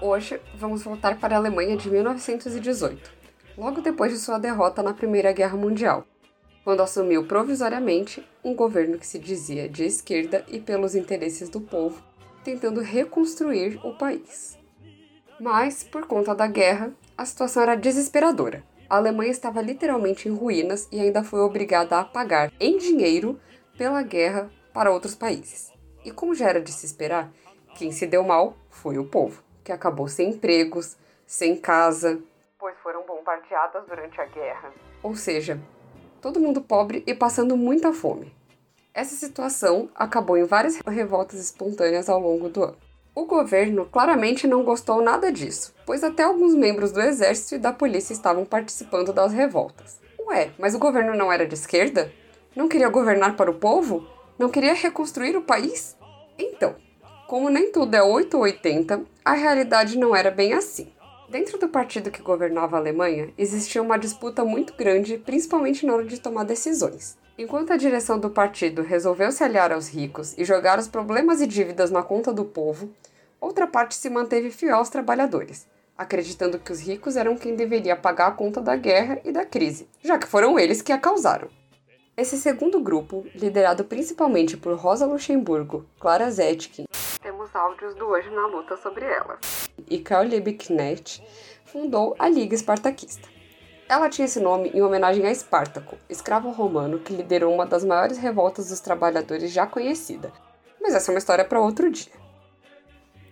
Hoje vamos voltar para a Alemanha de 1918, logo depois de sua derrota na Primeira Guerra Mundial, quando assumiu provisoriamente um governo que se dizia de esquerda e pelos interesses do povo, tentando reconstruir o país. Mas, por conta da guerra, a situação era desesperadora. A Alemanha estava literalmente em ruínas e ainda foi obrigada a pagar em dinheiro pela guerra para outros países. E como já era de se esperar, quem se deu mal foi o povo que acabou sem empregos, sem casa, pois foram bombardeadas durante a guerra. Ou seja, todo mundo pobre e passando muita fome. Essa situação acabou em várias revoltas espontâneas ao longo do ano. O governo claramente não gostou nada disso, pois até alguns membros do exército e da polícia estavam participando das revoltas. Ué, mas o governo não era de esquerda? Não queria governar para o povo? Não queria reconstruir o país? Então, como nem tudo é 8 ou 80, a realidade não era bem assim. Dentro do partido que governava a Alemanha, existia uma disputa muito grande, principalmente na hora de tomar decisões. Enquanto a direção do partido resolveu se aliar aos ricos e jogar os problemas e dívidas na conta do povo, outra parte se manteve fiel aos trabalhadores, acreditando que os ricos eram quem deveria pagar a conta da guerra e da crise, já que foram eles que a causaram. Esse segundo grupo, liderado principalmente por Rosa Luxemburgo, Clara Zetkin temos áudios do Hoje na Luta sobre elas. E Karl Liebknecht fundou a Liga Espartaquista. Ela tinha esse nome em homenagem a Espartaco, escravo romano que liderou uma das maiores revoltas dos trabalhadores já conhecida. Mas essa é uma história para outro dia.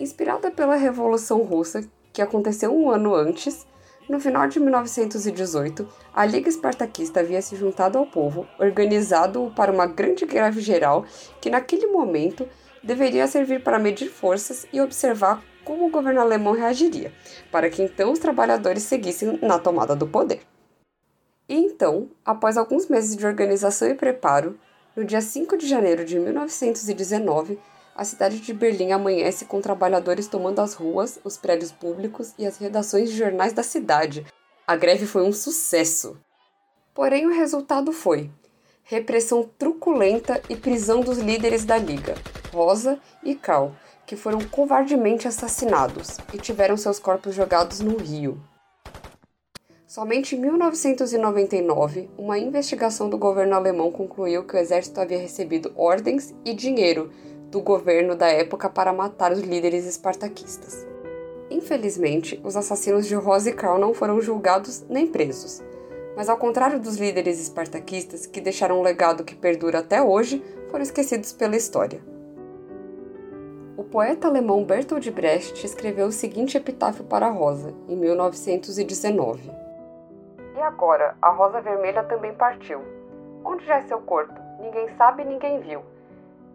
Inspirada pela Revolução Russa, que aconteceu um ano antes, no final de 1918, a Liga Espartaquista havia se juntado ao povo, organizado para uma grande greve geral que, naquele momento, deveria servir para medir forças e observar como o governo alemão reagiria, para que então os trabalhadores seguissem na tomada do poder. E então, após alguns meses de organização e preparo, no dia 5 de janeiro de 1919, a cidade de Berlim amanhece com trabalhadores tomando as ruas, os prédios públicos e as redações de jornais da cidade. A greve foi um sucesso. Porém, o resultado foi repressão truculenta e prisão dos líderes da Liga, Rosa e Cal, que foram covardemente assassinados e tiveram seus corpos jogados no rio. Somente em 1999, uma investigação do governo alemão concluiu que o exército havia recebido ordens e dinheiro do governo da época para matar os líderes espartaquistas. Infelizmente, os assassinos de Rosa e Karl não foram julgados nem presos, mas ao contrário dos líderes espartaquistas, que deixaram um legado que perdura até hoje, foram esquecidos pela história. O poeta alemão Bertolt Brecht escreveu o seguinte epitáfio para a Rosa, em 1919. E agora, a rosa vermelha também partiu. Onde já é seu corpo? Ninguém sabe, ninguém viu.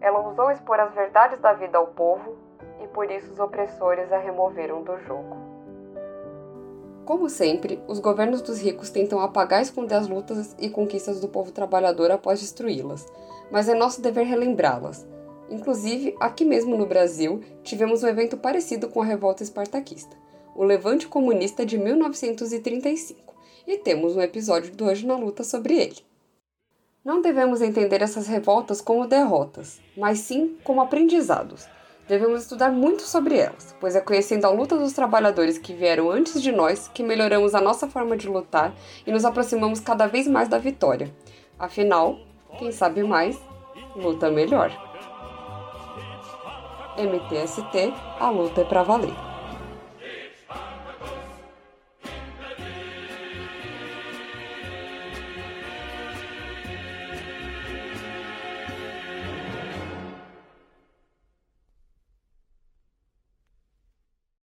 Ela ousou expor as verdades da vida ao povo, e por isso os opressores a removeram do jogo. Como sempre, os governos dos ricos tentam apagar e esconder as lutas e conquistas do povo trabalhador após destruí-las, mas é nosso dever relembrá-las. Inclusive, aqui mesmo no Brasil, tivemos um evento parecido com a revolta espartaquista, o Levante Comunista de 1935, e temos um episódio do Hoje na Luta sobre ele. Não devemos entender essas revoltas como derrotas, mas sim como aprendizados Devemos estudar muito sobre elas, pois é conhecendo a luta dos trabalhadores que vieram antes de nós que melhoramos a nossa forma de lutar e nos aproximamos cada vez mais da vitória. Afinal, quem sabe mais, luta melhor. MTST, a luta é para valer.